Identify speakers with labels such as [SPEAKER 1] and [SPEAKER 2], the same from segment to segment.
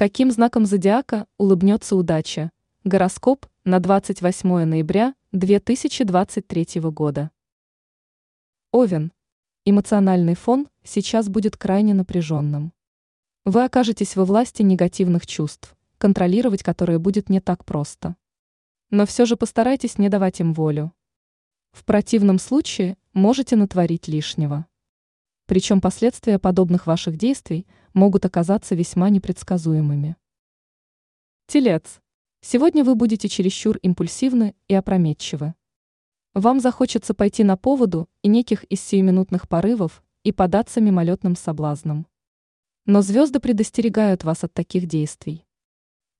[SPEAKER 1] Каким знаком зодиака улыбнется удача? Гороскоп на 28 ноября 2023 года. Овен. Эмоциональный фон сейчас будет крайне напряженным. Вы окажетесь во власти негативных чувств, контролировать которые будет не так просто. Но все же постарайтесь не давать им волю. В противном случае можете натворить лишнего. Причем последствия подобных ваших действий могут оказаться весьма непредсказуемыми. Телец. Сегодня вы будете чересчур импульсивны и опрометчивы. Вам захочется пойти на поводу и неких из сиюминутных порывов и податься мимолетным соблазном. Но звезды предостерегают вас от таких действий.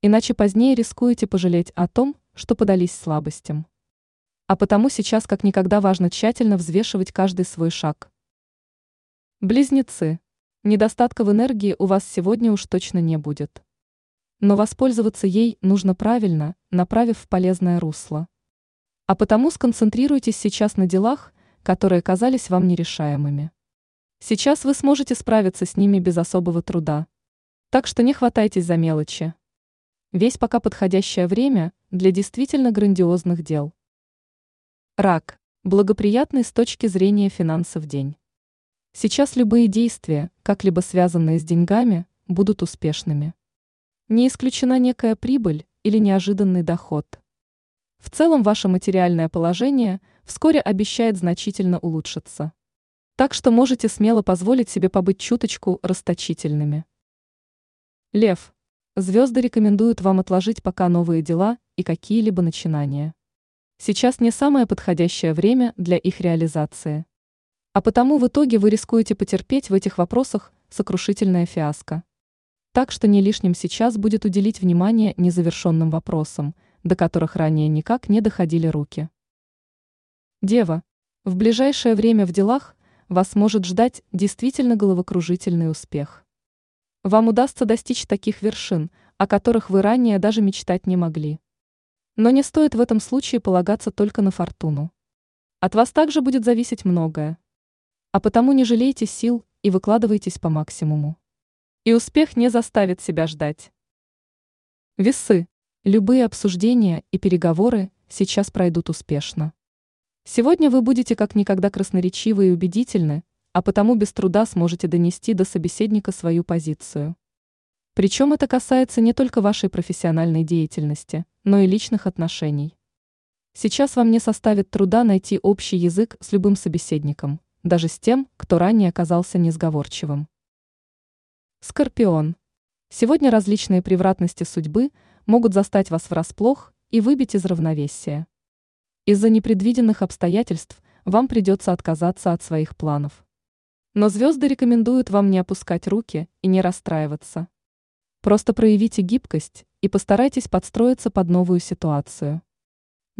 [SPEAKER 1] Иначе позднее рискуете пожалеть о том, что подались слабостям. А потому сейчас как никогда важно тщательно взвешивать каждый свой шаг. Близнецы. Недостатка в энергии у вас сегодня уж точно не будет. Но воспользоваться ей нужно правильно, направив в полезное русло. А потому сконцентрируйтесь сейчас на делах, которые казались вам нерешаемыми. Сейчас вы сможете справиться с ними без особого труда. Так что не хватайтесь за мелочи. Весь пока подходящее время для действительно грандиозных дел. Рак. Благоприятный с точки зрения финансов день. Сейчас любые действия, как-либо связанные с деньгами, будут успешными. Не исключена некая прибыль или неожиданный доход. В целом ваше материальное положение вскоре обещает значительно улучшиться. Так что можете смело позволить себе побыть чуточку расточительными. Лев. Звезды рекомендуют вам отложить пока новые дела и какие-либо начинания. Сейчас не самое подходящее время для их реализации. А потому в итоге вы рискуете потерпеть в этих вопросах сокрушительное фиаско. Так что не лишним сейчас будет уделить внимание незавершенным вопросам, до которых ранее никак не доходили руки. Дева. В ближайшее время в делах вас может ждать действительно головокружительный успех. Вам удастся достичь таких вершин, о которых вы ранее даже мечтать не могли. Но не стоит в этом случае полагаться только на фортуну. От вас также будет зависеть многое. А потому не жалейте сил и выкладывайтесь по максимуму. И успех не заставит себя ждать. Весы. Любые обсуждения и переговоры сейчас пройдут успешно. Сегодня вы будете как никогда красноречивы и убедительны, а потому без труда сможете донести до собеседника свою позицию. Причем это касается не только вашей профессиональной деятельности, но и личных отношений. Сейчас вам не составит труда найти общий язык с любым собеседником, даже с тем, кто ранее оказался несговорчивым. Скорпион. Сегодня различные превратности судьбы могут застать вас врасплох и выбить из равновесия. Из-за непредвиденных обстоятельств вам придется отказаться от своих планов. Но звезды рекомендуют вам не опускать руки и не расстраиваться. Просто проявите гибкость и постарайтесь подстроиться под новую ситуацию.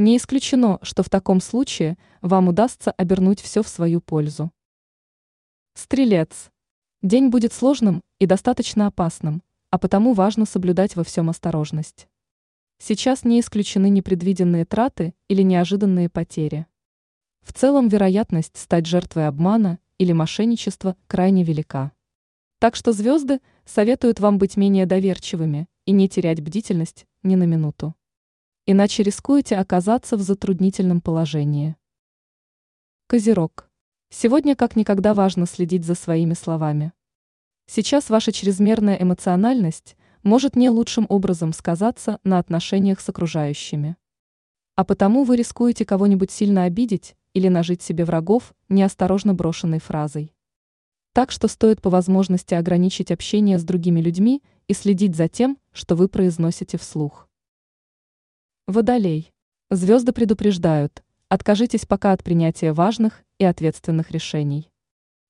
[SPEAKER 1] Не исключено, что в таком случае вам удастся обернуть все в свою пользу. Стрелец. День будет сложным и достаточно опасным, а потому важно соблюдать во всем осторожность. Сейчас не исключены непредвиденные траты или неожиданные потери. В целом вероятность стать жертвой обмана или мошенничества крайне велика. Так что звезды советуют вам быть менее доверчивыми и не терять бдительность ни на минуту иначе рискуете оказаться в затруднительном положении. Козерог. Сегодня как никогда важно следить за своими словами. Сейчас ваша чрезмерная эмоциональность может не лучшим образом сказаться на отношениях с окружающими. А потому вы рискуете кого-нибудь сильно обидеть или нажить себе врагов неосторожно брошенной фразой. Так что стоит по возможности ограничить общение с другими людьми и следить за тем, что вы произносите вслух. Водолей. Звезды предупреждают, откажитесь пока от принятия важных и ответственных решений.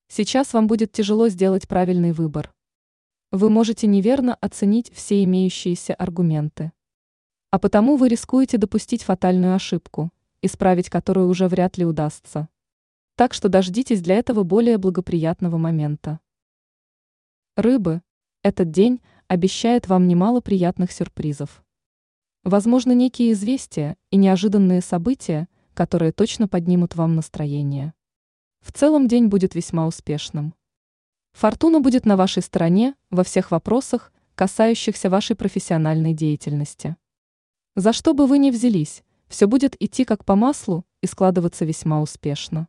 [SPEAKER 1] Сейчас вам будет тяжело сделать правильный выбор. Вы можете неверно оценить все имеющиеся аргументы. А потому вы рискуете допустить фатальную ошибку, исправить которую уже вряд ли удастся. Так что дождитесь для этого более благоприятного момента. Рыбы. Этот день обещает вам немало приятных сюрпризов. Возможно, некие известия и неожиданные события, которые точно поднимут вам настроение. В целом день будет весьма успешным. Фортуна будет на вашей стороне во всех вопросах, касающихся вашей профессиональной деятельности. За что бы вы ни взялись, все будет идти как по маслу и складываться весьма успешно.